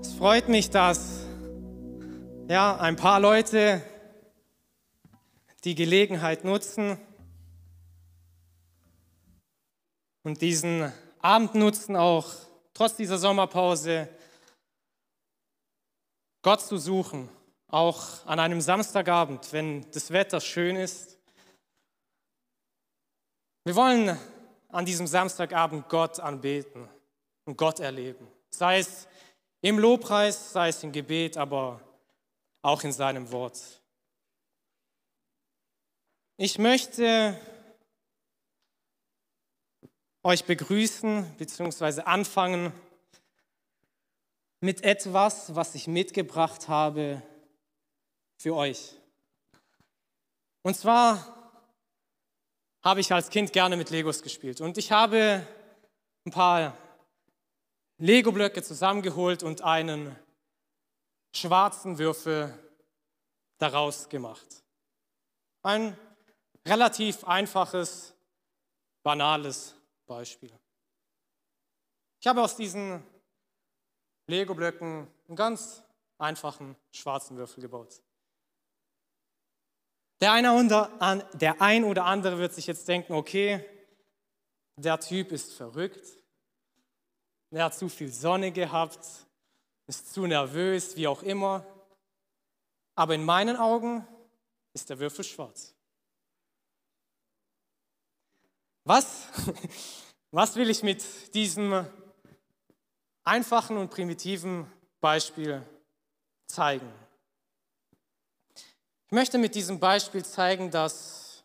Es freut mich, dass ja, ein paar Leute die Gelegenheit nutzen und diesen Abend nutzen, auch trotz dieser Sommerpause Gott zu suchen, auch an einem Samstagabend, wenn das Wetter schön ist. Wir wollen an diesem Samstagabend Gott anbeten und Gott erleben, sei es im Lobpreis, sei es im Gebet, aber auch in seinem Wort. Ich möchte euch begrüßen bzw. anfangen mit etwas, was ich mitgebracht habe für euch. Und zwar habe ich als Kind gerne mit Legos gespielt und ich habe ein paar Lego-Blöcke zusammengeholt und einen schwarzen Würfel daraus gemacht. Ein relativ einfaches, banales Beispiel. Ich habe aus diesen Lego-Blöcken einen ganz einfachen schwarzen Würfel gebaut. Der, eine der ein oder andere wird sich jetzt denken, okay, der Typ ist verrückt, er hat zu viel Sonne gehabt, ist zu nervös, wie auch immer. Aber in meinen Augen ist der Würfel schwarz. Was, was will ich mit diesem einfachen und primitiven Beispiel zeigen? Ich möchte mit diesem Beispiel zeigen, dass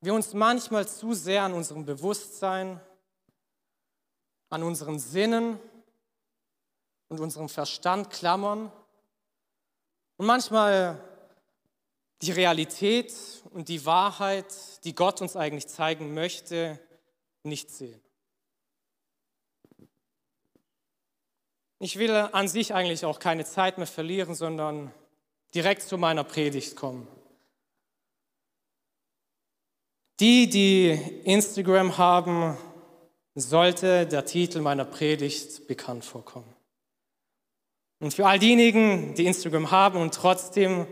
wir uns manchmal zu sehr an unserem Bewusstsein an unseren Sinnen und unserem Verstand klammern und manchmal die Realität und die Wahrheit, die Gott uns eigentlich zeigen möchte, nicht sehen. Ich will an sich eigentlich auch keine Zeit mehr verlieren, sondern direkt zu meiner Predigt kommen. Die, die Instagram haben, sollte der Titel meiner Predigt bekannt vorkommen. Und für all diejenigen, die Instagram haben und trotzdem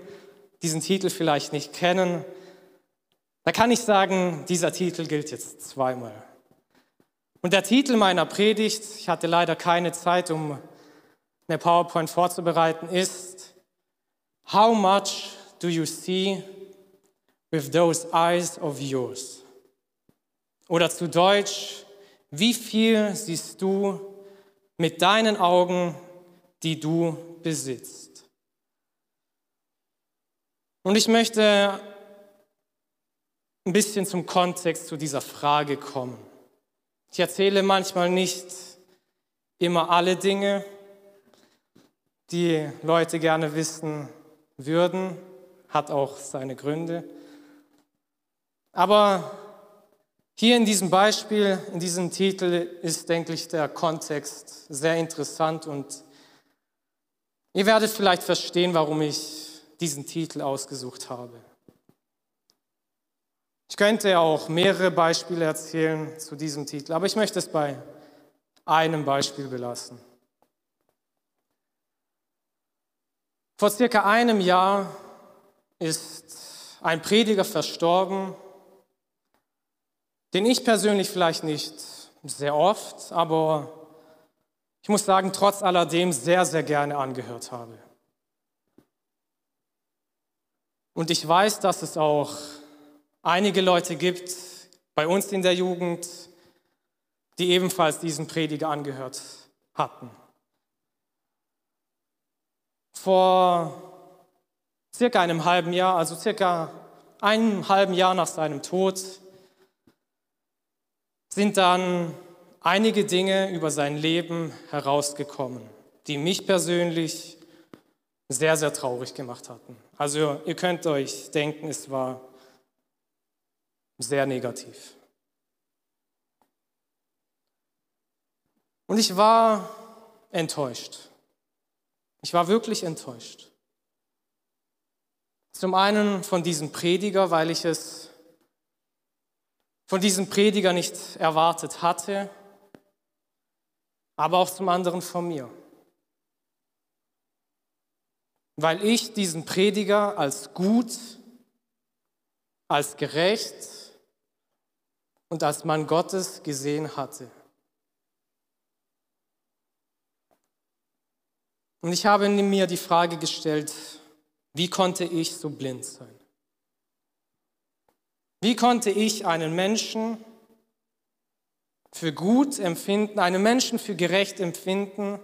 diesen Titel vielleicht nicht kennen, da kann ich sagen, dieser Titel gilt jetzt zweimal. Und der Titel meiner Predigt, ich hatte leider keine Zeit, um eine PowerPoint vorzubereiten, ist How much do you see with those eyes of yours? Oder zu Deutsch, wie viel siehst du mit deinen Augen, die du besitzt? Und ich möchte ein bisschen zum Kontext zu dieser Frage kommen. Ich erzähle manchmal nicht immer alle Dinge, die Leute gerne wissen würden, hat auch seine Gründe. Aber hier in diesem Beispiel, in diesem Titel ist, denke ich, der Kontext sehr interessant und ihr werdet vielleicht verstehen, warum ich diesen Titel ausgesucht habe. Ich könnte auch mehrere Beispiele erzählen zu diesem Titel, aber ich möchte es bei einem Beispiel belassen. Vor circa einem Jahr ist ein Prediger verstorben, den ich persönlich vielleicht nicht sehr oft, aber ich muss sagen, trotz alledem sehr, sehr gerne angehört habe. Und ich weiß, dass es auch einige Leute gibt bei uns in der Jugend, die ebenfalls diesen Prediger angehört hatten. Vor circa einem halben Jahr, also circa einem halben Jahr nach seinem Tod, sind dann einige Dinge über sein Leben herausgekommen, die mich persönlich sehr, sehr traurig gemacht hatten. Also ihr könnt euch denken, es war sehr negativ. Und ich war enttäuscht. Ich war wirklich enttäuscht. Zum einen von diesem Prediger, weil ich es von diesem Prediger nicht erwartet hatte, aber auch zum anderen von mir. weil ich diesen Prediger als gut, als gerecht und als Mann Gottes gesehen hatte. Und ich habe mir die Frage gestellt, wie konnte ich so blind sein? Wie konnte ich einen Menschen für gut empfinden, einen Menschen für gerecht empfinden,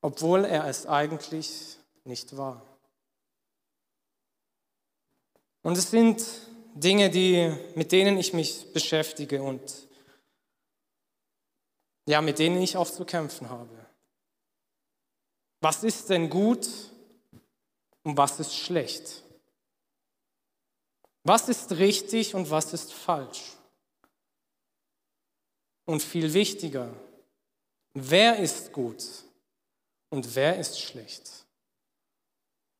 obwohl er es eigentlich nicht war? Und es sind Dinge, die, mit denen ich mich beschäftige und ja, mit denen ich oft zu kämpfen habe. Was ist denn gut und was ist schlecht? Was ist richtig und was ist falsch? Und viel wichtiger, wer ist gut und wer ist schlecht?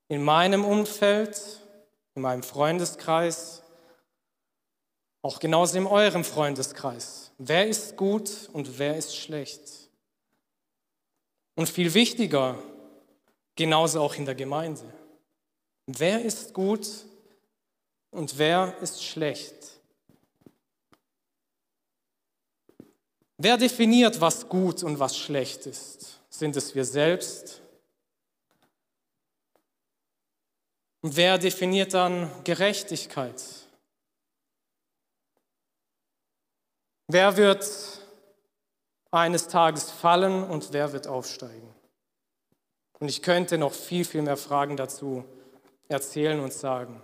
In meinem Umfeld, in meinem Freundeskreis, auch genauso in eurem Freundeskreis. Wer ist gut und wer ist schlecht? Und viel wichtiger, genauso auch in der Gemeinde. Wer ist gut und wer ist schlecht? Wer definiert, was gut und was schlecht ist? Sind es wir selbst? Und wer definiert dann Gerechtigkeit? Wer wird eines Tages fallen und wer wird aufsteigen? Und ich könnte noch viel, viel mehr Fragen dazu erzählen und sagen.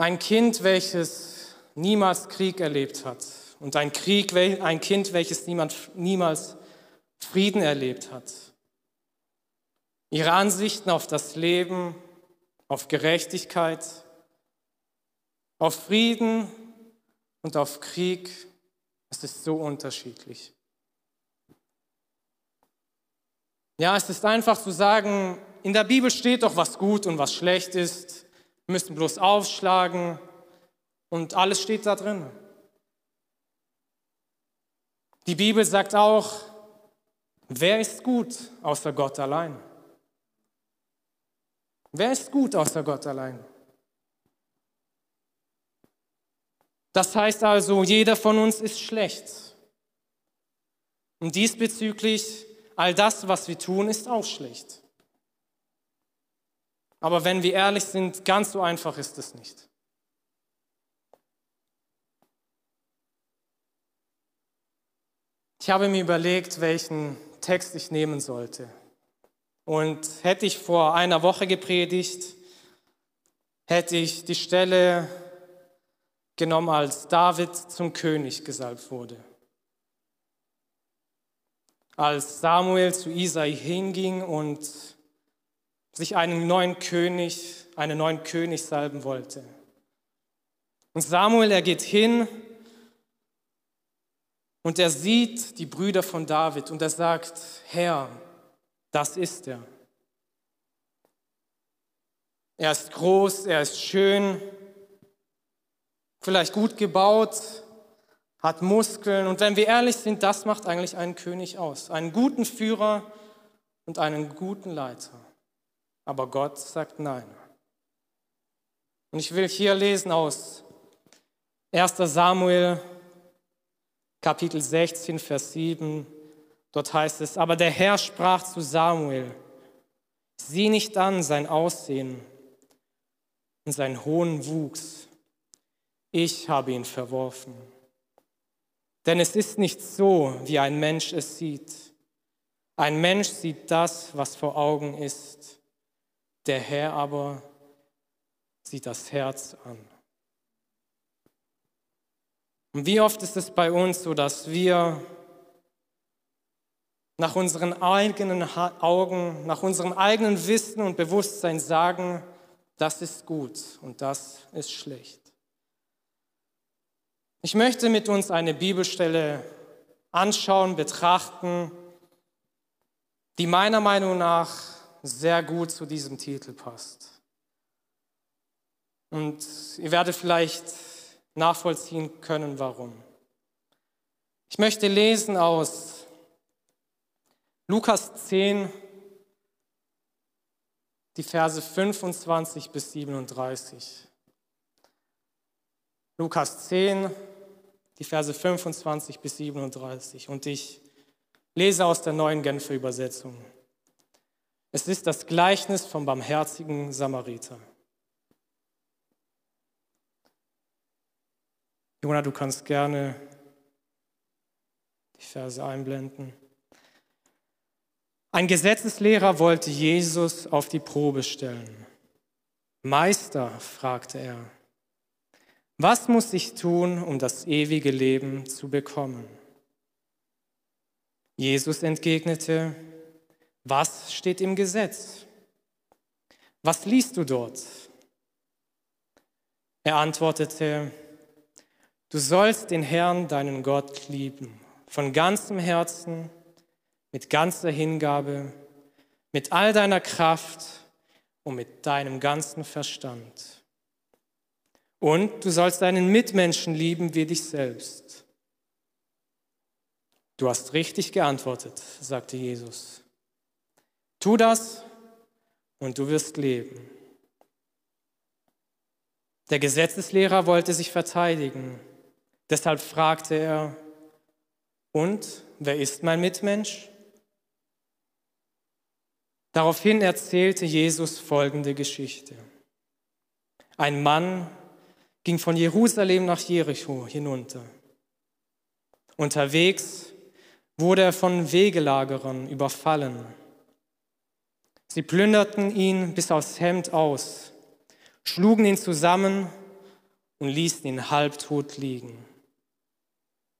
Ein Kind, welches niemals Krieg erlebt hat und ein, Krieg, ein Kind, welches niemand, niemals Frieden erlebt hat. Ihre Ansichten auf das Leben, auf Gerechtigkeit, auf Frieden und auf Krieg, es ist so unterschiedlich. Ja, es ist einfach zu sagen, in der Bibel steht doch, was gut und was schlecht ist. Wir müssen bloß aufschlagen und alles steht da drin. Die Bibel sagt auch, wer ist gut außer Gott allein? Wer ist gut außer Gott allein? Das heißt also, jeder von uns ist schlecht. Und diesbezüglich All das, was wir tun, ist auch schlecht. Aber wenn wir ehrlich sind, ganz so einfach ist es nicht. Ich habe mir überlegt, welchen Text ich nehmen sollte. Und hätte ich vor einer Woche gepredigt, hätte ich die Stelle genommen, als David zum König gesalbt wurde als Samuel zu Isai hinging und sich einen neuen König, einen neuen König salben wollte. Und Samuel, er geht hin und er sieht die Brüder von David und er sagt, Herr, das ist er. Er ist groß, er ist schön, vielleicht gut gebaut, hat Muskeln. Und wenn wir ehrlich sind, das macht eigentlich einen König aus. Einen guten Führer und einen guten Leiter. Aber Gott sagt nein. Und ich will hier lesen aus 1 Samuel Kapitel 16, Vers 7. Dort heißt es, aber der Herr sprach zu Samuel, sieh nicht an sein Aussehen und seinen hohen Wuchs. Ich habe ihn verworfen. Denn es ist nicht so, wie ein Mensch es sieht. Ein Mensch sieht das, was vor Augen ist. Der Herr aber sieht das Herz an. Und wie oft ist es bei uns so, dass wir nach unseren eigenen Augen, nach unserem eigenen Wissen und Bewusstsein sagen, das ist gut und das ist schlecht. Ich möchte mit uns eine Bibelstelle anschauen, betrachten, die meiner Meinung nach sehr gut zu diesem Titel passt. Und ihr werdet vielleicht nachvollziehen können, warum. Ich möchte lesen aus Lukas 10, die Verse 25 bis 37. Lukas 10, die Verse 25 bis 37. Und ich lese aus der neuen Genfer Übersetzung. Es ist das Gleichnis vom barmherzigen Samariter. Jona, du kannst gerne die Verse einblenden. Ein Gesetzeslehrer wollte Jesus auf die Probe stellen. Meister, fragte er, was muss ich tun, um das ewige Leben zu bekommen? Jesus entgegnete, was steht im Gesetz? Was liest du dort? Er antwortete, du sollst den Herrn, deinen Gott, lieben, von ganzem Herzen, mit ganzer Hingabe, mit all deiner Kraft und mit deinem ganzen Verstand. Und du sollst deinen Mitmenschen lieben wie dich selbst. Du hast richtig geantwortet, sagte Jesus. Tu das und du wirst leben. Der Gesetzeslehrer wollte sich verteidigen. Deshalb fragte er, und wer ist mein Mitmensch? Daraufhin erzählte Jesus folgende Geschichte. Ein Mann ging von Jerusalem nach Jericho hinunter. Unterwegs wurde er von Wegelagerern überfallen. Sie plünderten ihn bis aufs Hemd aus, schlugen ihn zusammen und ließen ihn halbtot liegen.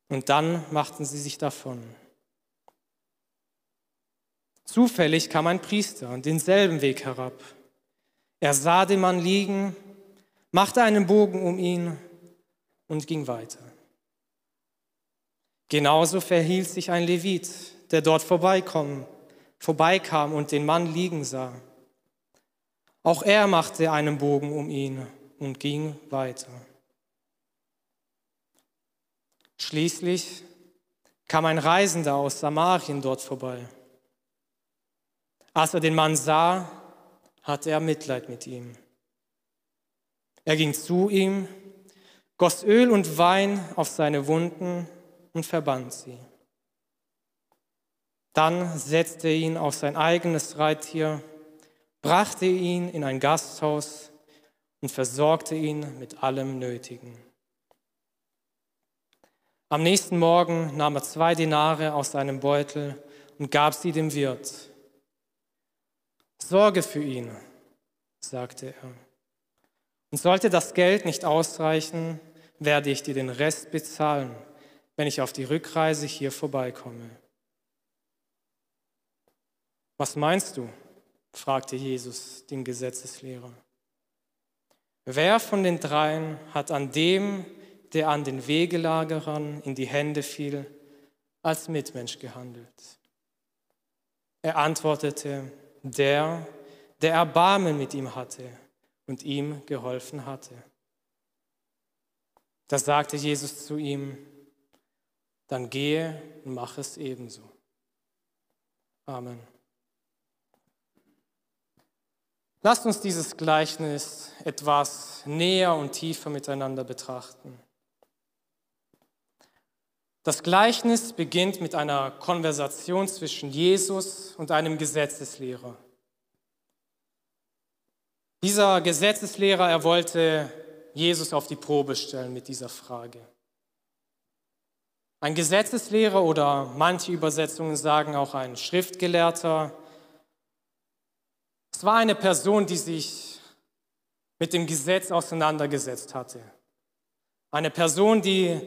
Und dann machten sie sich davon. Zufällig kam ein Priester denselben Weg herab. Er sah den Mann liegen, machte einen Bogen um ihn und ging weiter. Genauso verhielt sich ein Levit, der dort vorbeikam, vorbeikam und den Mann liegen sah. Auch er machte einen Bogen um ihn und ging weiter. Schließlich kam ein Reisender aus Samarien dort vorbei. Als er den Mann sah, hatte er Mitleid mit ihm. Er ging zu ihm, goss Öl und Wein auf seine Wunden und verband sie. Dann setzte er ihn auf sein eigenes Reittier, brachte ihn in ein Gasthaus und versorgte ihn mit allem Nötigen. Am nächsten Morgen nahm er zwei Denare aus seinem Beutel und gab sie dem Wirt. Sorge für ihn, sagte er. Und sollte das Geld nicht ausreichen, werde ich dir den Rest bezahlen, wenn ich auf die Rückreise hier vorbeikomme. Was meinst du? fragte Jesus den Gesetzeslehrer. Wer von den dreien hat an dem, der an den Wegelagerern in die Hände fiel, als Mitmensch gehandelt. Er antwortete, der, der Erbarmen mit ihm hatte und ihm geholfen hatte. Da sagte Jesus zu ihm, dann gehe und mach es ebenso. Amen. Lasst uns dieses Gleichnis etwas näher und tiefer miteinander betrachten. Das Gleichnis beginnt mit einer Konversation zwischen Jesus und einem Gesetzeslehrer. Dieser Gesetzeslehrer, er wollte Jesus auf die Probe stellen mit dieser Frage. Ein Gesetzeslehrer oder manche Übersetzungen sagen auch ein Schriftgelehrter. Es war eine Person, die sich mit dem Gesetz auseinandergesetzt hatte. Eine Person, die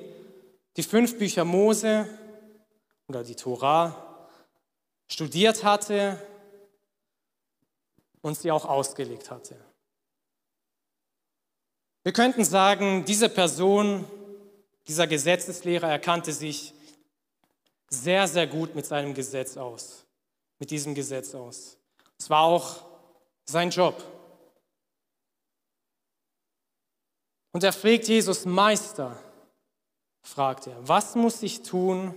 die fünf Bücher Mose oder die Tora studiert hatte und sie auch ausgelegt hatte. Wir könnten sagen, diese Person, dieser Gesetzeslehrer erkannte sich sehr, sehr gut mit seinem Gesetz aus, mit diesem Gesetz aus. Es war auch sein Job. Und er fragt Jesus, Meister, fragt er, was muss ich tun,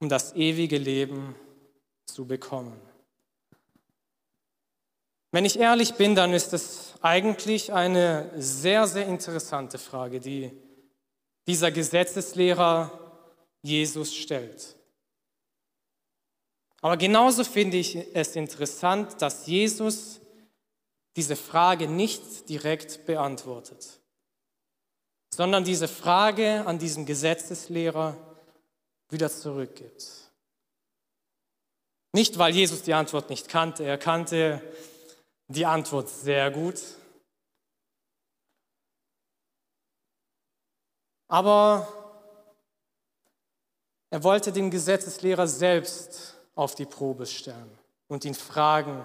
um das ewige Leben zu bekommen. Wenn ich ehrlich bin, dann ist es eigentlich eine sehr, sehr interessante Frage, die dieser Gesetzeslehrer Jesus stellt. Aber genauso finde ich es interessant, dass Jesus diese Frage nicht direkt beantwortet, sondern diese Frage an diesen Gesetzeslehrer wieder zurückgibt. Nicht, weil Jesus die Antwort nicht kannte, er kannte die Antwort sehr gut. Aber er wollte den Gesetzeslehrer selbst auf die Probe stellen und ihn fragen.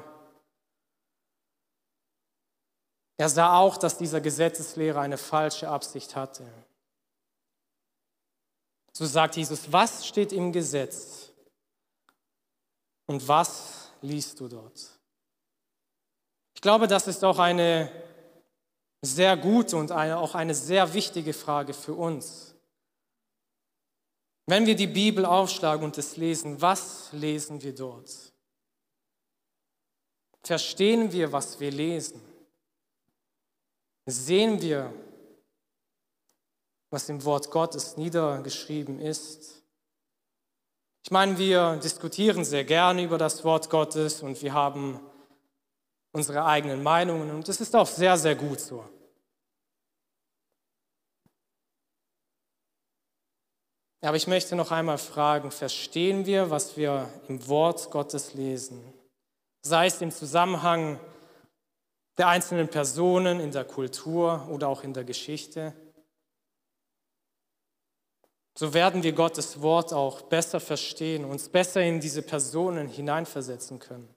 Er sah auch, dass dieser Gesetzeslehrer eine falsche Absicht hatte. So sagt Jesus, was steht im Gesetz und was liest du dort? Ich glaube, das ist auch eine sehr gute und eine, auch eine sehr wichtige Frage für uns. Wenn wir die Bibel aufschlagen und es lesen, was lesen wir dort? Verstehen wir, was wir lesen? Sehen wir, was im Wort Gottes niedergeschrieben ist? Ich meine, wir diskutieren sehr gerne über das Wort Gottes und wir haben unsere eigenen Meinungen und das ist auch sehr, sehr gut so. Aber ich möchte noch einmal fragen, verstehen wir, was wir im Wort Gottes lesen? Sei es im Zusammenhang der einzelnen Personen in der Kultur oder auch in der Geschichte. So werden wir Gottes Wort auch besser verstehen, uns besser in diese Personen hineinversetzen können.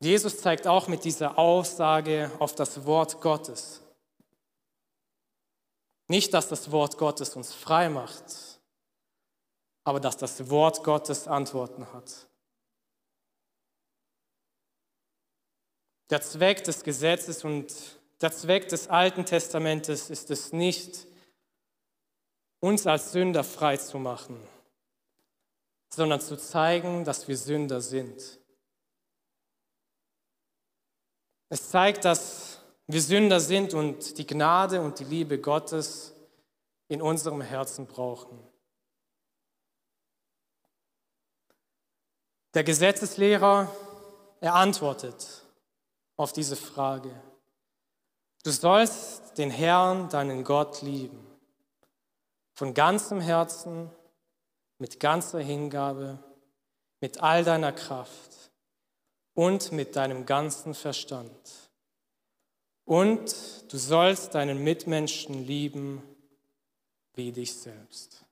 Jesus zeigt auch mit dieser Aussage auf das Wort Gottes. Nicht, dass das Wort Gottes uns frei macht, aber dass das Wort Gottes Antworten hat. Der Zweck des Gesetzes und der Zweck des Alten Testamentes ist es nicht, uns als Sünder frei zu machen, sondern zu zeigen, dass wir Sünder sind. Es zeigt, dass wir Sünder sind und die Gnade und die Liebe Gottes in unserem Herzen brauchen. Der Gesetzeslehrer, er antwortet auf diese Frage. Du sollst den Herrn, deinen Gott, lieben. Von ganzem Herzen, mit ganzer Hingabe, mit all deiner Kraft und mit deinem ganzen Verstand. Und du sollst deinen Mitmenschen lieben wie dich selbst.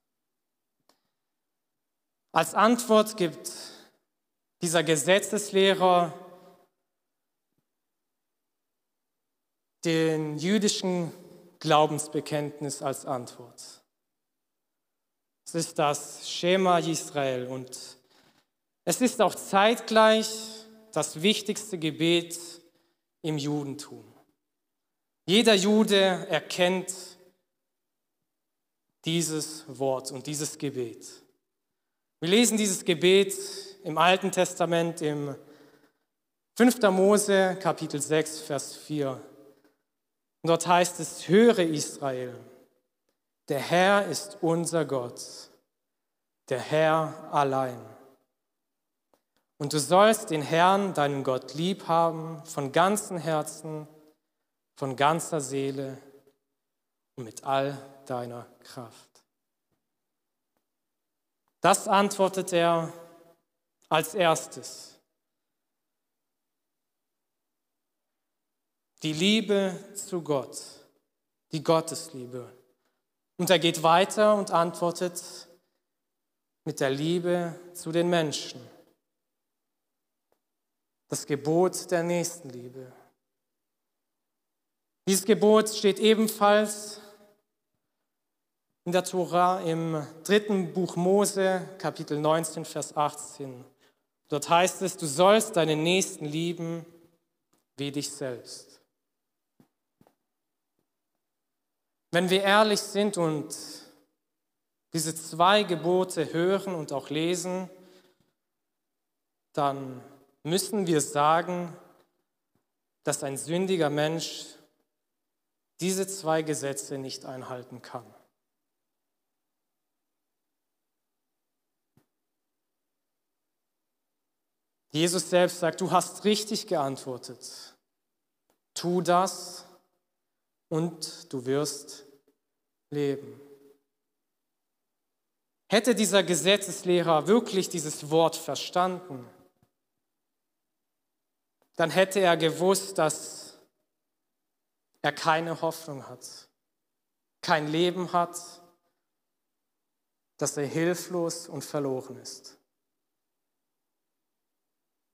Als Antwort gibt dieser Gesetzeslehrer den jüdischen Glaubensbekenntnis als Antwort. Es ist das Schema Israel und es ist auch zeitgleich das wichtigste Gebet im Judentum. Jeder Jude erkennt dieses Wort und dieses Gebet. Wir lesen dieses Gebet im Alten Testament im 5. Mose Kapitel 6, Vers 4. Und dort heißt es, höre Israel, der Herr ist unser Gott, der Herr allein. Und du sollst den Herrn, deinen Gott, lieb haben von ganzem Herzen, von ganzer Seele und mit all deiner Kraft. Das antwortet er als erstes. Die Liebe zu Gott, die Gottesliebe. Und er geht weiter und antwortet mit der Liebe zu den Menschen das Gebot der Nächstenliebe. Dieses Gebot steht ebenfalls in der Tora im dritten Buch Mose, Kapitel 19, Vers 18. Dort heißt es, du sollst deinen Nächsten lieben wie dich selbst. Wenn wir ehrlich sind und diese zwei Gebote hören und auch lesen, dann müssen wir sagen, dass ein sündiger Mensch diese zwei Gesetze nicht einhalten kann. Jesus selbst sagt, du hast richtig geantwortet. Tu das und du wirst leben. Hätte dieser Gesetzeslehrer wirklich dieses Wort verstanden, dann hätte er gewusst, dass er keine Hoffnung hat, kein Leben hat, dass er hilflos und verloren ist.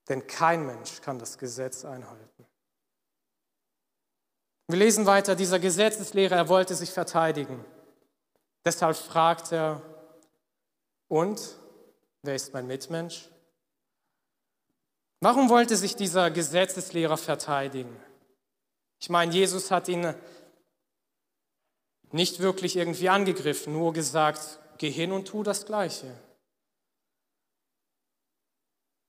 Denn kein Mensch kann das Gesetz einhalten. Wir lesen weiter, dieser Gesetzeslehrer, er wollte sich verteidigen. Deshalb fragt er, und wer ist mein Mitmensch? Warum wollte sich dieser Gesetzeslehrer verteidigen? Ich meine, Jesus hat ihn nicht wirklich irgendwie angegriffen, nur gesagt, geh hin und tu das Gleiche.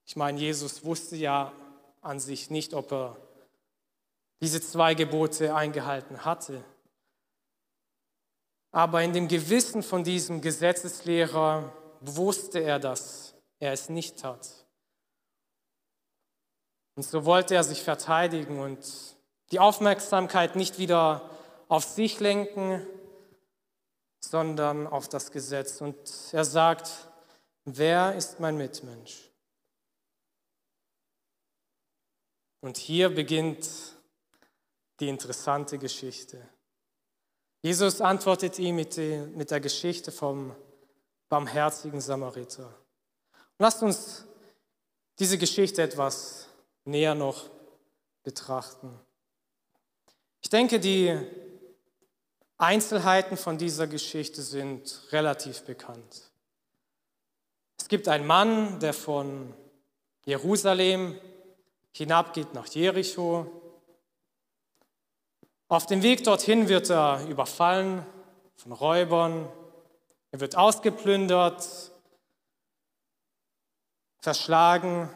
Ich meine, Jesus wusste ja an sich nicht, ob er diese zwei Gebote eingehalten hatte. Aber in dem Gewissen von diesem Gesetzeslehrer wusste er, dass er es nicht tat. Und so wollte er sich verteidigen und die Aufmerksamkeit nicht wieder auf sich lenken, sondern auf das Gesetz. Und er sagt, wer ist mein Mitmensch? Und hier beginnt die interessante Geschichte. Jesus antwortet ihm mit, der Geschichte vom barmherzigen Samariter. Lasst uns diese Geschichte etwas näher noch betrachten. Ich denke, die Einzelheiten von dieser Geschichte sind relativ bekannt. Es gibt einen Mann, der von Jerusalem hinabgeht nach Jericho. Auf dem Weg dorthin wird er überfallen von Räubern, er wird ausgeplündert, verschlagen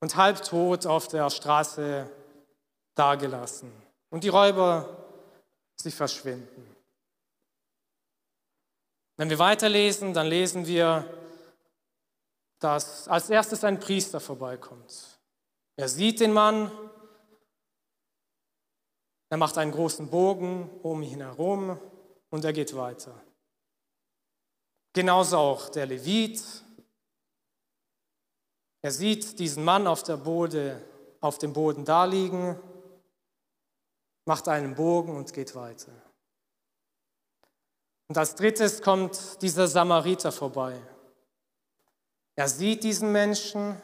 und halbtot auf der Straße dagelassen. Und die Räuber, sie verschwinden. Wenn wir weiterlesen, dann lesen wir, dass als erstes ein Priester vorbeikommt. Er sieht den Mann, er macht einen großen Bogen um ihn herum und er geht weiter. Genauso auch der Levit. Er sieht diesen Mann auf, Bode, auf dem Boden daliegen, macht einen Bogen und geht weiter. Und als drittes kommt dieser Samariter vorbei. Er sieht diesen Menschen,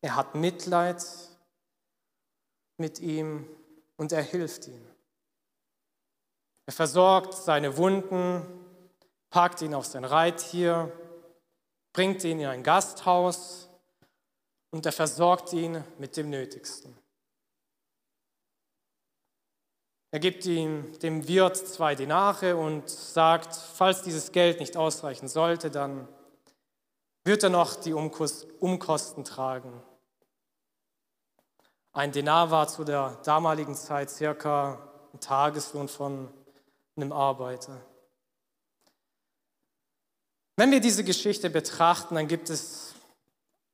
er hat Mitleid mit ihm und er hilft ihm. Er versorgt seine Wunden, packt ihn auf sein Reittier, bringt ihn in ein Gasthaus und er versorgt ihn mit dem Nötigsten. Er gibt ihm, dem Wirt zwei Denare und sagt, falls dieses Geld nicht ausreichen sollte, dann wird er noch die Umkosten tragen. Ein Denar war zu der damaligen Zeit circa ein Tageslohn von einem Arbeiter. Wenn wir diese Geschichte betrachten, dann gibt es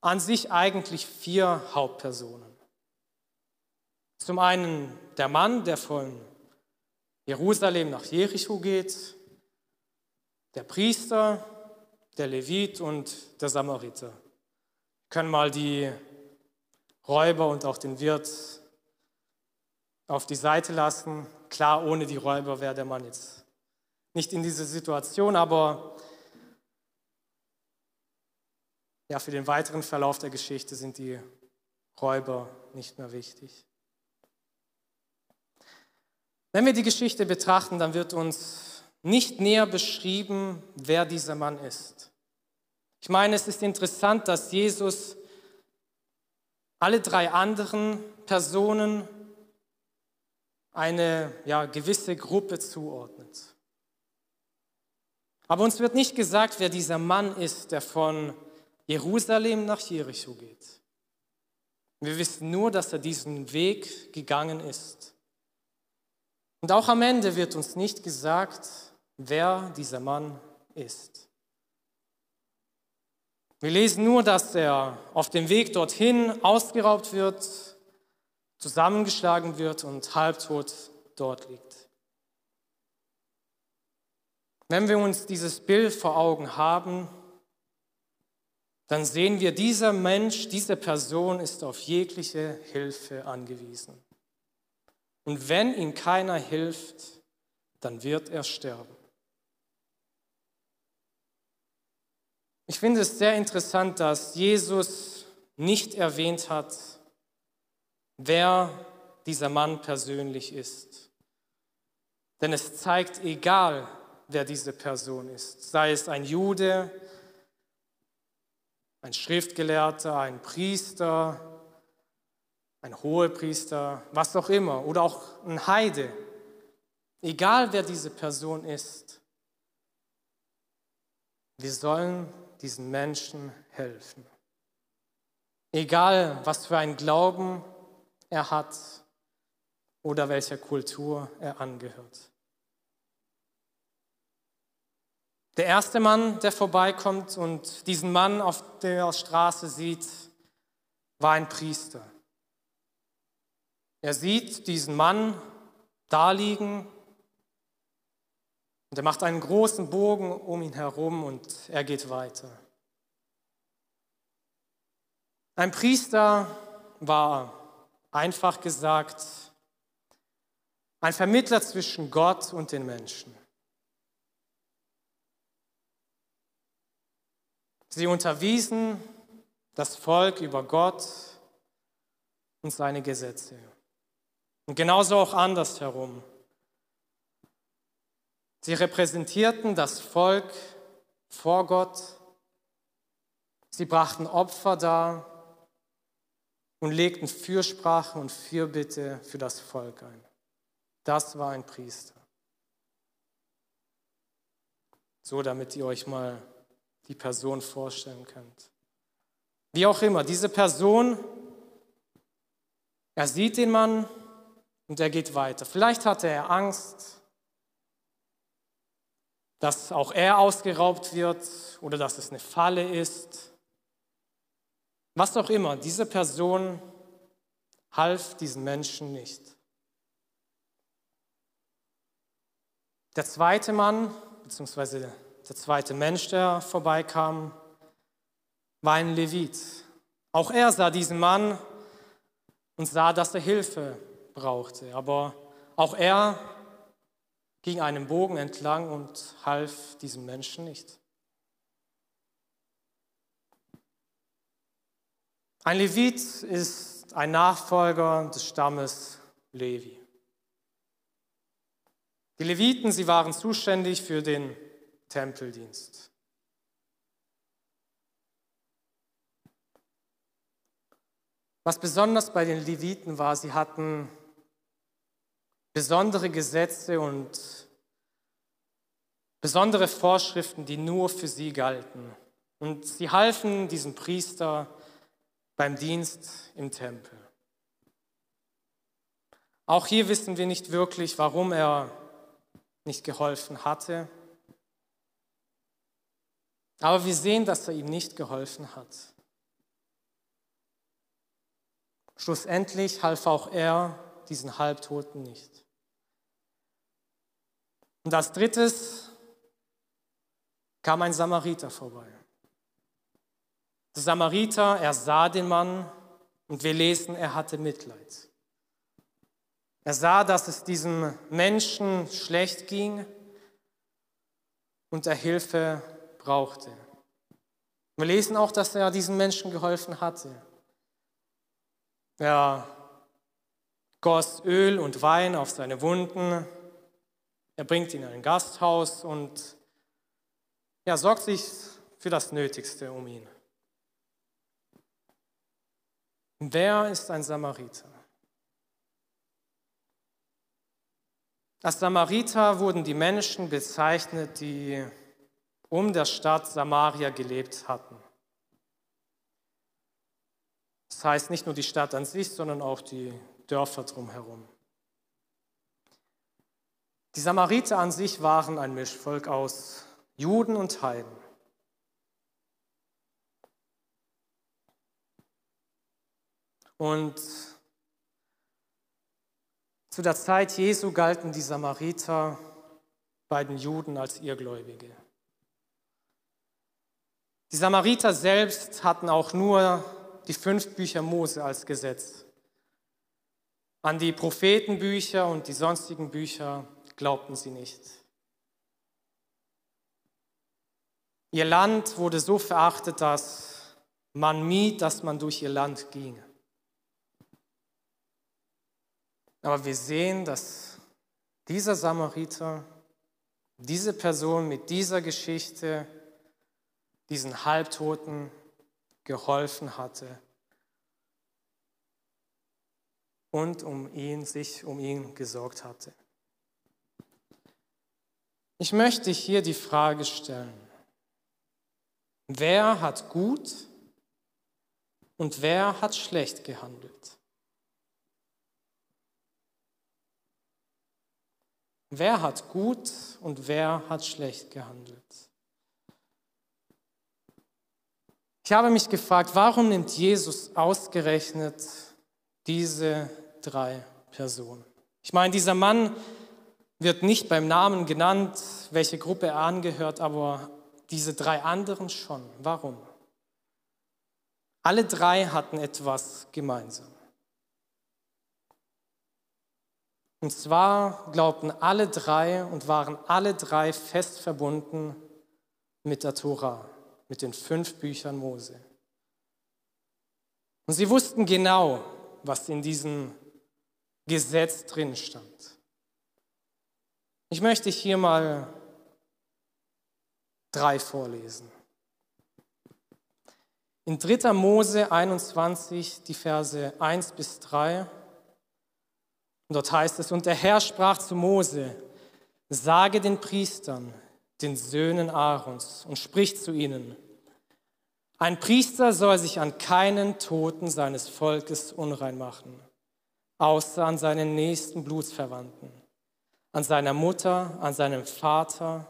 an sich eigentlich vier Hauptpersonen. Zum einen der Mann, der von Jerusalem nach Jericho geht, der Priester, der Levit und der Samariter. Wir können mal die Räuber und auch den Wirt auf die Seite lassen. Klar, ohne die Räuber wäre der Mann jetzt nicht in dieser Situation, aber ja, für den weiteren Verlauf der Geschichte sind die Räuber nicht mehr wichtig. Wenn wir die Geschichte betrachten, dann wird uns nicht näher beschrieben, wer dieser Mann ist. Ich meine, es ist interessant, dass Jesus alle drei anderen Personen eine ja, gewisse Gruppe zuordnet. Aber uns wird nicht gesagt, wer dieser Mann ist, der von Jerusalem nach Jericho geht. Wir wissen nur, dass er diesen Weg gegangen ist. Und auch am Ende wird uns nicht gesagt, wer dieser Mann ist. Wir lesen nur, dass er auf dem Weg dorthin ausgeraubt wird, zusammengeschlagen wird und halbtot dort liegt. Wenn wir uns dieses Bild vor Augen haben, dann sehen wir, dieser Mensch, diese Person ist auf jegliche Hilfe angewiesen. Und wenn ihm keiner hilft, dann wird er sterben. Ich finde es sehr interessant, dass Jesus nicht erwähnt hat, wer dieser Mann persönlich ist. Denn es zeigt, egal wer diese Person ist, sei es ein Jude, ein Schriftgelehrter, ein Priester, ein Hohepriester, was auch immer, oder auch ein Heide, egal wer diese Person ist, wir sollen diesen Menschen helfen. Egal, was für einen Glauben er hat oder welcher Kultur er angehört. Der erste Mann, der vorbeikommt und diesen Mann auf der Straße sieht, war ein Priester. Er sieht diesen Mann da liegen und er macht einen großen Bogen um ihn herum und er geht weiter. Ein Priester war einfach gesagt ein Vermittler zwischen Gott und den Menschen. Sie unterwiesen das Volk über Gott und seine Gesetze. Und genauso auch andersherum. Sie repräsentierten das Volk vor Gott. Sie brachten Opfer dar und legten Fürsprache und Fürbitte für das Volk ein. Das war ein Priester. So, damit ihr euch mal die Person vorstellen könnt. Wie auch immer, diese Person, er sieht den Mann und er geht weiter. Vielleicht hatte er Angst, dass auch er ausgeraubt wird oder dass es eine Falle ist. Was auch immer, diese Person half diesen Menschen nicht. Der zweite Mann, beziehungsweise der zweite Mensch, der vorbeikam, war ein Levit. Auch er sah diesen Mann und sah, dass er Hilfe brauchte. Aber auch er ging einem Bogen entlang und half diesem Menschen nicht. Ein Levit ist ein Nachfolger des Stammes Levi. Die Leviten, sie waren zuständig für den Tempeldienst. Was besonders bei den Leviten war, sie hatten besondere Gesetze und besondere Vorschriften, die nur für sie galten. Und sie halfen diesem Priester beim Dienst im Tempel. Auch hier wissen wir nicht wirklich, warum er nicht geholfen hatte. Aber wir sehen, dass er ihm nicht geholfen hat. Schlussendlich half auch er diesen Halbtoten nicht. Und als drittes kam ein Samariter vorbei. Der Samariter, er sah den Mann und wir lesen, er hatte Mitleid. Er sah, dass es diesem Menschen schlecht ging und er Hilfe brauchte. Wir lesen auch, dass er diesen Menschen geholfen hatte. Er goss Öl und Wein auf seine Wunden er bringt ihn in ein Gasthaus und ja, sorgt sich für das Nötigste um ihn. Wer ist ein Samariter? Als Samariter wurden die Menschen bezeichnet, die um der Stadt Samaria gelebt hatten. Das heißt nicht nur die Stadt an sich, sondern auch die Dörfer drumherum. Die Samariter an sich waren ein Mischvolk aus Juden und Heiden. Und zu der Zeit Jesu galten die Samariter bei den Juden als Irrgläubige. Die Samariter selbst hatten auch nur die fünf Bücher Mose als Gesetz. An die Prophetenbücher und die sonstigen Bücher glaubten sie nicht. Ihr Land wurde so verachtet, dass man mied, dass man durch ihr Land ging. Aber wir sehen, dass dieser Samariter, diese Person mit dieser Geschichte, diesen Halbtoten geholfen hatte und um ihn, sich um ihn gesorgt hatte. Ich möchte hier die Frage stellen, wer hat gut und wer hat schlecht gehandelt? Wer hat gut und wer hat schlecht gehandelt? Ich habe mich gefragt, warum nimmt Jesus ausgerechnet diese drei Personen? Ich meine, dieser Mann wird nicht beim Namen genannt, welche Gruppe er angehört, aber diese drei anderen schon. Warum? Alle drei hatten etwas gemeinsam. Und zwar glaubten alle drei und waren alle drei fest verbunden mit der Tora, mit den fünf Büchern Mose. Und sie wussten genau, was in diesem Gesetz drin stand. Ich möchte hier mal drei vorlesen. In 3. Mose 21, die Verse 1 bis 3 und dort heißt es, und der Herr sprach zu Mose, sage den Priestern, den Söhnen Aarons, und sprich zu ihnen, ein Priester soll sich an keinen Toten seines Volkes unrein machen, außer an seinen nächsten Blutsverwandten, an seiner Mutter, an seinem Vater,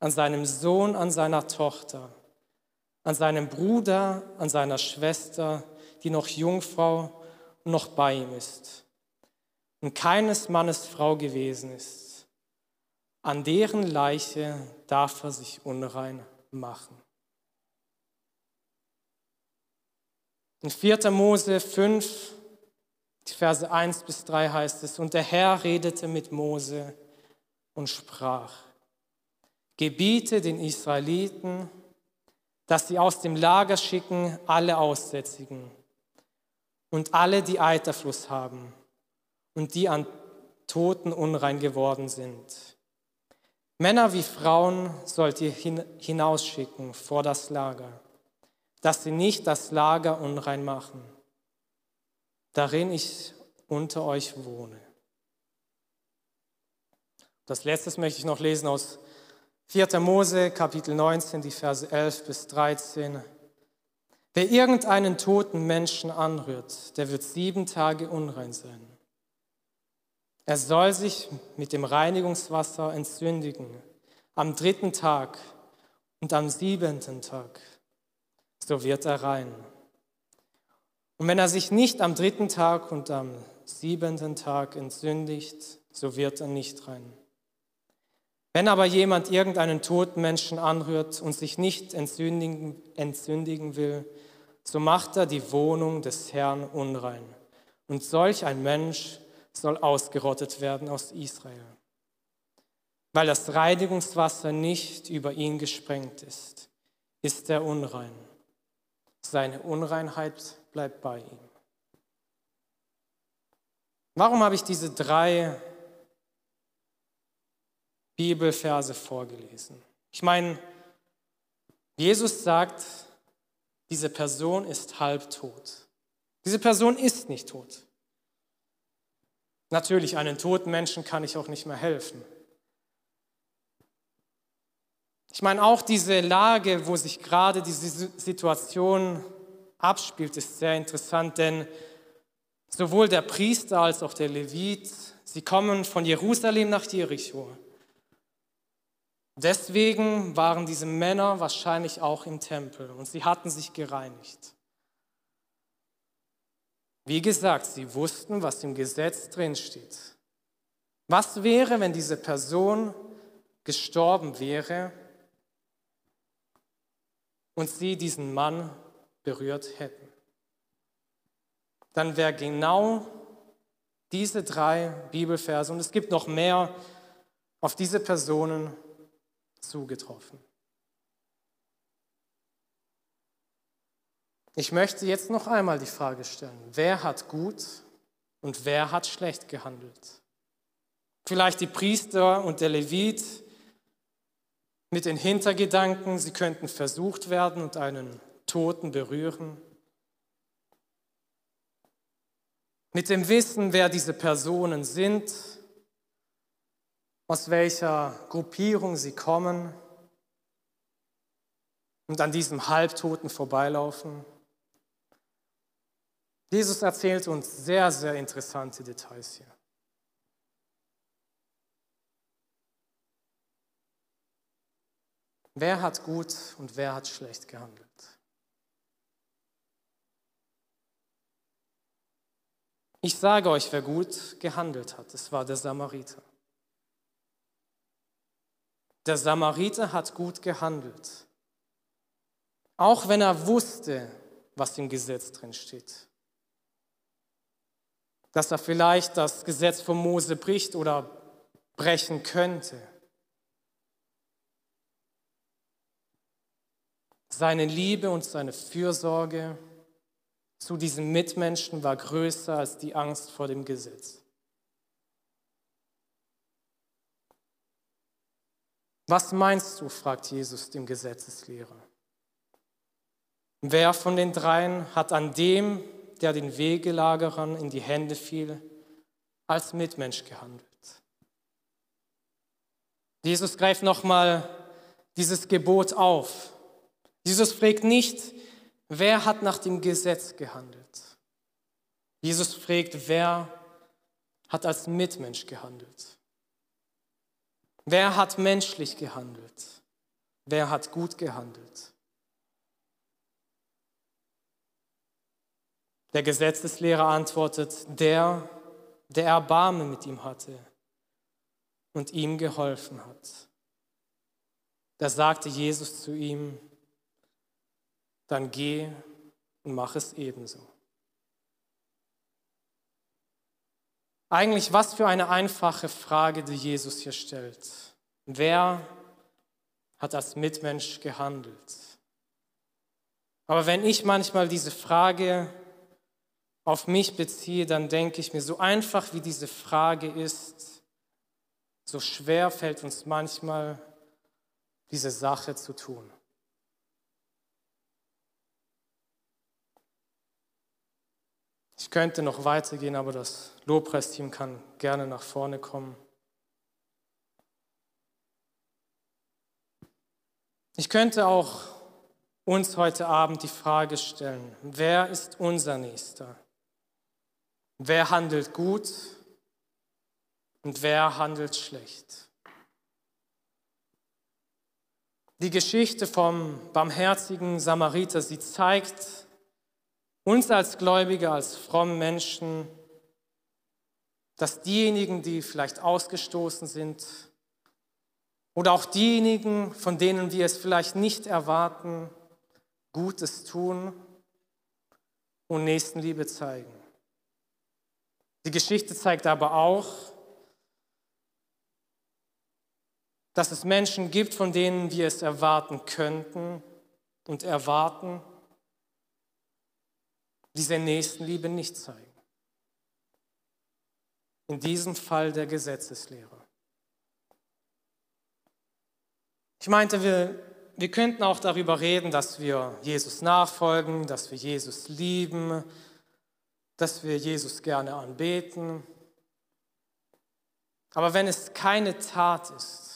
an seinem Sohn, an seiner Tochter, an seinem Bruder, an seiner Schwester, die noch Jungfrau und noch bei ihm ist und keines Mannes Frau gewesen ist, an deren Leiche darf er sich unrein machen. In 4. Mose 5, die Verse 1 bis 3 heißt es, und der Herr redete mit Mose und sprach, gebiete den Israeliten, dass sie aus dem Lager schicken alle Aussätzigen und alle, die Eiterfluss haben und die an Toten unrein geworden sind. Männer wie Frauen sollt ihr hinausschicken vor das Lager, dass sie nicht das Lager unrein machen, darin ich unter euch wohne. Das letzte möchte ich noch lesen aus 4. Mose, Kapitel 19, die Verse 11 bis 13. Wer irgendeinen toten Menschen anrührt, der wird sieben Tage unrein sein. Er soll sich mit dem Reinigungswasser entsündigen am dritten Tag und am siebenten Tag. So wird er rein. Und wenn er sich nicht am dritten Tag und am siebenten Tag entsündigt, so wird er nicht rein. Wenn aber jemand irgendeinen toten Menschen anrührt und sich nicht entsündigen, entsündigen will, so macht er die Wohnung des Herrn unrein. Und solch ein Mensch soll ausgerottet werden aus Israel, weil das Reinigungswasser nicht über ihn gesprengt ist, ist er unrein. Seine Unreinheit bleibt bei ihm. Warum habe ich diese drei Bibelverse vorgelesen? Ich meine, Jesus sagt, diese Person ist halbtot. Diese Person ist nicht tot. Natürlich, einen toten Menschen kann ich auch nicht mehr helfen. Ich meine, auch diese Lage, wo sich gerade diese Situation abspielt, ist sehr interessant, denn sowohl der Priester als auch der Levit, sie kommen von Jerusalem nach Jericho. Deswegen waren diese Männer wahrscheinlich auch im Tempel und sie hatten sich gereinigt. Wie gesagt, sie wussten, was im Gesetz drinsteht. Was wäre, wenn diese Person gestorben wäre und sie diesen Mann berührt hätten? Dann wäre genau diese drei Bibelverse, und es gibt noch mehr, auf diese Personen zugetroffen. Ich möchte jetzt noch einmal die Frage stellen, wer hat gut und wer hat schlecht gehandelt? Vielleicht die Priester und der Levit mit den Hintergedanken, sie könnten versucht werden und einen Toten berühren. Mit dem Wissen, wer diese Personen sind aus welcher Gruppierung sie kommen und an diesem Halbtoten vorbeilaufen. Jesus erzählt uns sehr, sehr interessante Details hier. Wer hat gut und wer hat schlecht gehandelt? Ich sage euch, wer gut gehandelt hat. Es war der Samariter. Der Samariter hat gut gehandelt, auch wenn er wusste, was im Gesetz drin steht. Dass er vielleicht das Gesetz von Mose bricht oder brechen könnte. Seine Liebe und seine Fürsorge zu diesem Mitmenschen war größer als die Angst vor dem Gesetz. Was meinst du? fragt Jesus dem Gesetzeslehrer. Wer von den dreien hat an dem, der den Wegelagerern in die Hände fiel, als Mitmensch gehandelt? Jesus greift nochmal dieses Gebot auf. Jesus fragt nicht, wer hat nach dem Gesetz gehandelt. Jesus fragt, wer hat als Mitmensch gehandelt. Wer hat menschlich gehandelt? Wer hat gut gehandelt? Der Gesetzeslehrer antwortet, der, der Erbarme mit ihm hatte und ihm geholfen hat. Da sagte Jesus zu ihm, dann geh und mach es ebenso. Eigentlich was für eine einfache Frage, die Jesus hier stellt. Wer hat als Mitmensch gehandelt? Aber wenn ich manchmal diese Frage auf mich beziehe, dann denke ich mir, so einfach wie diese Frage ist, so schwer fällt uns manchmal diese Sache zu tun. Ich könnte noch weitergehen, aber das Lobpreisteam kann gerne nach vorne kommen. Ich könnte auch uns heute Abend die Frage stellen, wer ist unser Nächster? Wer handelt gut und wer handelt schlecht? Die Geschichte vom barmherzigen Samariter, sie zeigt, uns als Gläubige, als fromme Menschen, dass diejenigen, die vielleicht ausgestoßen sind, oder auch diejenigen, von denen wir es vielleicht nicht erwarten, Gutes tun und Nächstenliebe zeigen. Die Geschichte zeigt aber auch, dass es Menschen gibt, von denen wir es erwarten könnten und erwarten, diese Nächstenliebe nicht zeigen. In diesem Fall der Gesetzeslehrer. Ich meinte, wir, wir könnten auch darüber reden, dass wir Jesus nachfolgen, dass wir Jesus lieben, dass wir Jesus gerne anbeten. Aber wenn es keine Tat ist,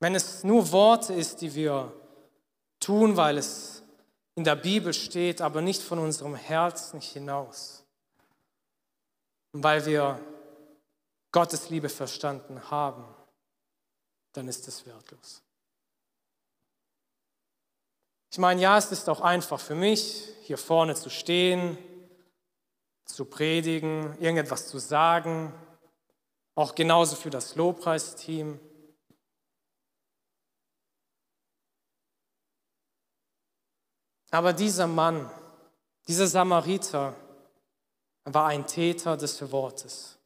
Wenn es nur Worte ist, die wir tun, weil es in der Bibel steht, aber nicht von unserem Herzen hinaus. Und weil wir Gottes Liebe verstanden haben, dann ist es wertlos. Ich meine, ja, es ist auch einfach für mich, hier vorne zu stehen, zu predigen, irgendetwas zu sagen, auch genauso für das Lobpreisteam. Aber dieser Mann, dieser Samariter, war ein Täter des Wortes.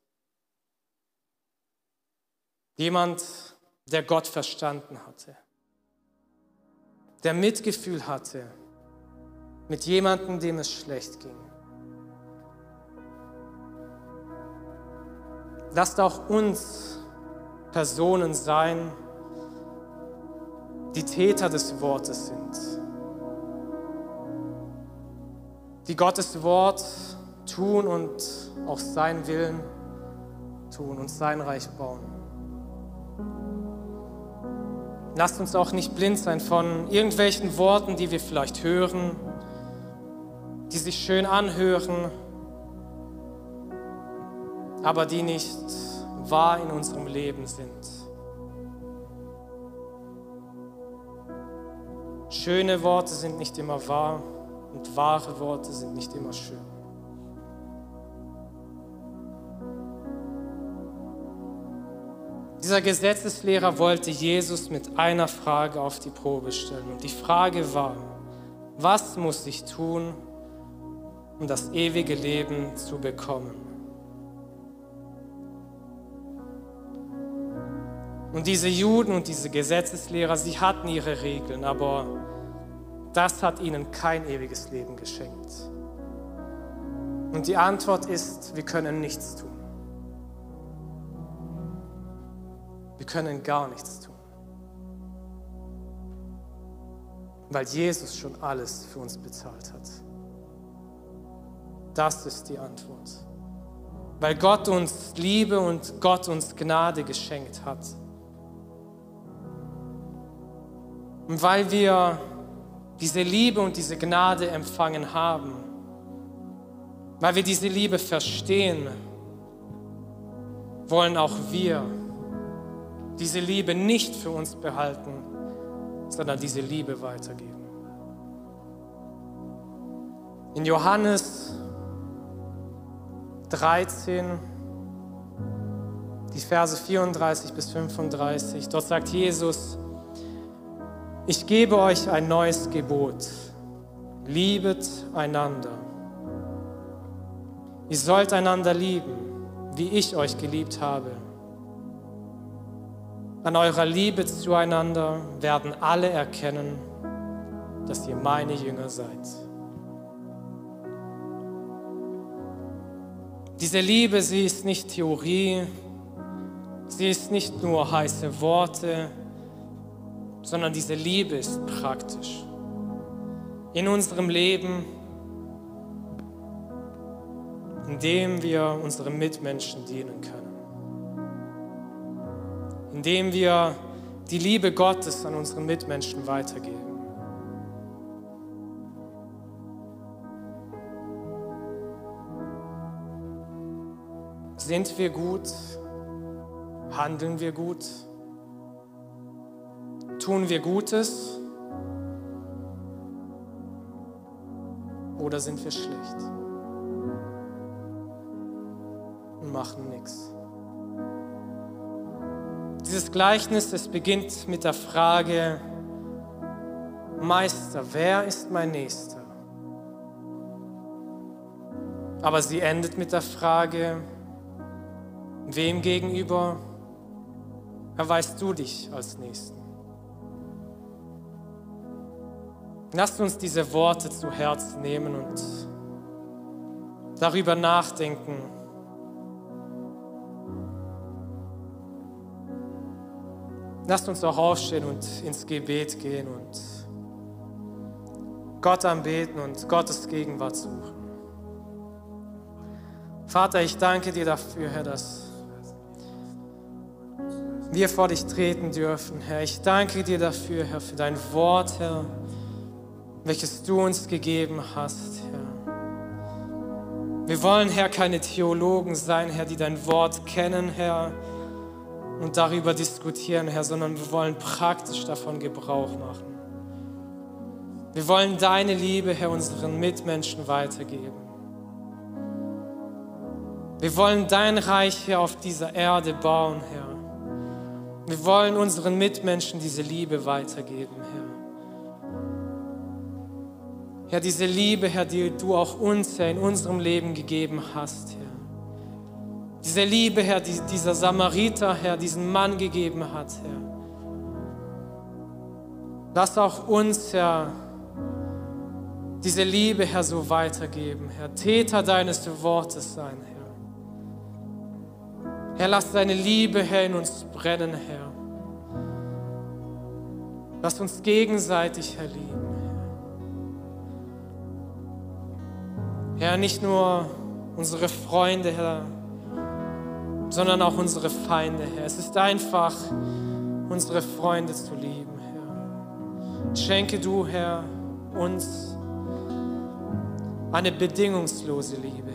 Jemand, der Gott verstanden hatte, der Mitgefühl hatte mit jemandem, dem es schlecht ging. Lasst auch uns Personen sein, die Täter des Wortes sind, die Gottes Wort tun und auch sein Willen tun und sein Reich bauen. Lasst uns auch nicht blind sein von irgendwelchen Worten, die wir vielleicht hören, die sich schön anhören, aber die nicht wahr in unserem Leben sind. Schöne Worte sind nicht immer wahr und wahre Worte sind nicht immer schön. Dieser Gesetzeslehrer wollte Jesus mit einer Frage auf die Probe stellen. Und die Frage war, was muss ich tun, um das ewige Leben zu bekommen? Und diese Juden und diese Gesetzeslehrer, sie hatten ihre Regeln, aber das hat ihnen kein ewiges Leben geschenkt. Und die Antwort ist, wir können nichts tun. Wir können gar nichts tun. Weil Jesus schon alles für uns bezahlt hat. Das ist die Antwort. Weil Gott uns Liebe und Gott uns Gnade geschenkt hat. Und weil wir diese Liebe und diese Gnade empfangen haben, weil wir diese Liebe verstehen, wollen auch wir diese Liebe nicht für uns behalten, sondern diese Liebe weitergeben. In Johannes 13, die Verse 34 bis 35, dort sagt Jesus, ich gebe euch ein neues Gebot, liebet einander. Ihr sollt einander lieben, wie ich euch geliebt habe. An eurer Liebe zueinander werden alle erkennen, dass ihr meine Jünger seid. Diese Liebe, sie ist nicht Theorie, sie ist nicht nur heiße Worte, sondern diese Liebe ist praktisch. In unserem Leben, indem wir unseren Mitmenschen dienen können indem wir die Liebe Gottes an unsere Mitmenschen weitergeben. Sind wir gut? Handeln wir gut? Tun wir Gutes? Oder sind wir schlecht und machen nichts? Dieses Gleichnis, es beginnt mit der Frage, Meister, wer ist mein Nächster? Aber sie endet mit der Frage, wem gegenüber erweist du dich als Nächsten? Lasst uns diese Worte zu Herzen nehmen und darüber nachdenken, Lasst uns auch aufstehen und ins Gebet gehen und Gott anbeten und Gottes Gegenwart suchen. Vater, ich danke dir dafür, Herr, dass wir vor dich treten dürfen, Herr. Ich danke dir dafür, Herr, für dein Wort, Herr, welches du uns gegeben hast, Herr. Wir wollen, Herr, keine Theologen sein, Herr, die dein Wort kennen, Herr, und darüber diskutieren, Herr, sondern wir wollen praktisch davon Gebrauch machen. Wir wollen deine Liebe, Herr, unseren Mitmenschen weitergeben. Wir wollen dein Reich hier auf dieser Erde bauen, Herr. Wir wollen unseren Mitmenschen diese Liebe weitergeben, Herr. Herr, diese Liebe, Herr, die du auch uns, Herr, in unserem Leben gegeben hast, Herr. Diese Liebe, Herr, die dieser Samariter, Herr, diesen Mann gegeben hat, Herr. Lass auch uns, Herr, diese Liebe, Herr, so weitergeben, Herr. Täter deines Wortes sein, Herr. Herr, lass deine Liebe, Herr, in uns brennen, Herr. Lass uns gegenseitig, Herr, lieben, Herr. Nicht nur unsere Freunde, Herr, sondern auch unsere Feinde, Herr. Es ist einfach, unsere Freunde zu lieben, Herr. Schenke du, Herr, uns eine bedingungslose Liebe,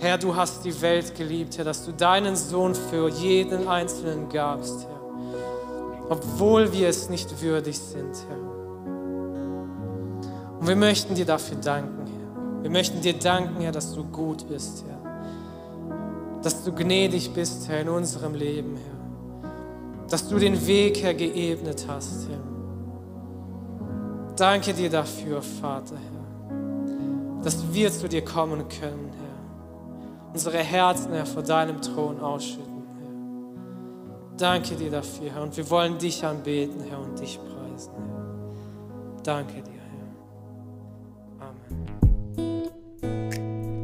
Herr. Herr, du hast die Welt geliebt, Herr, dass du deinen Sohn für jeden Einzelnen gabst, Herr. Obwohl wir es nicht würdig sind, Herr. Und wir möchten dir dafür danken, Herr. Wir möchten dir danken, Herr, dass du gut bist, Herr dass du gnädig bist, Herr, in unserem Leben, Herr. Dass du den Weg, Herr, geebnet hast, Herr. Danke dir dafür, Vater, Herr, dass wir zu dir kommen können, Herr. Unsere Herzen, Herr, vor deinem Thron ausschütten, Herr. Danke dir dafür, Herr. Und wir wollen dich anbeten, Herr, und dich preisen, Herr. Danke dir.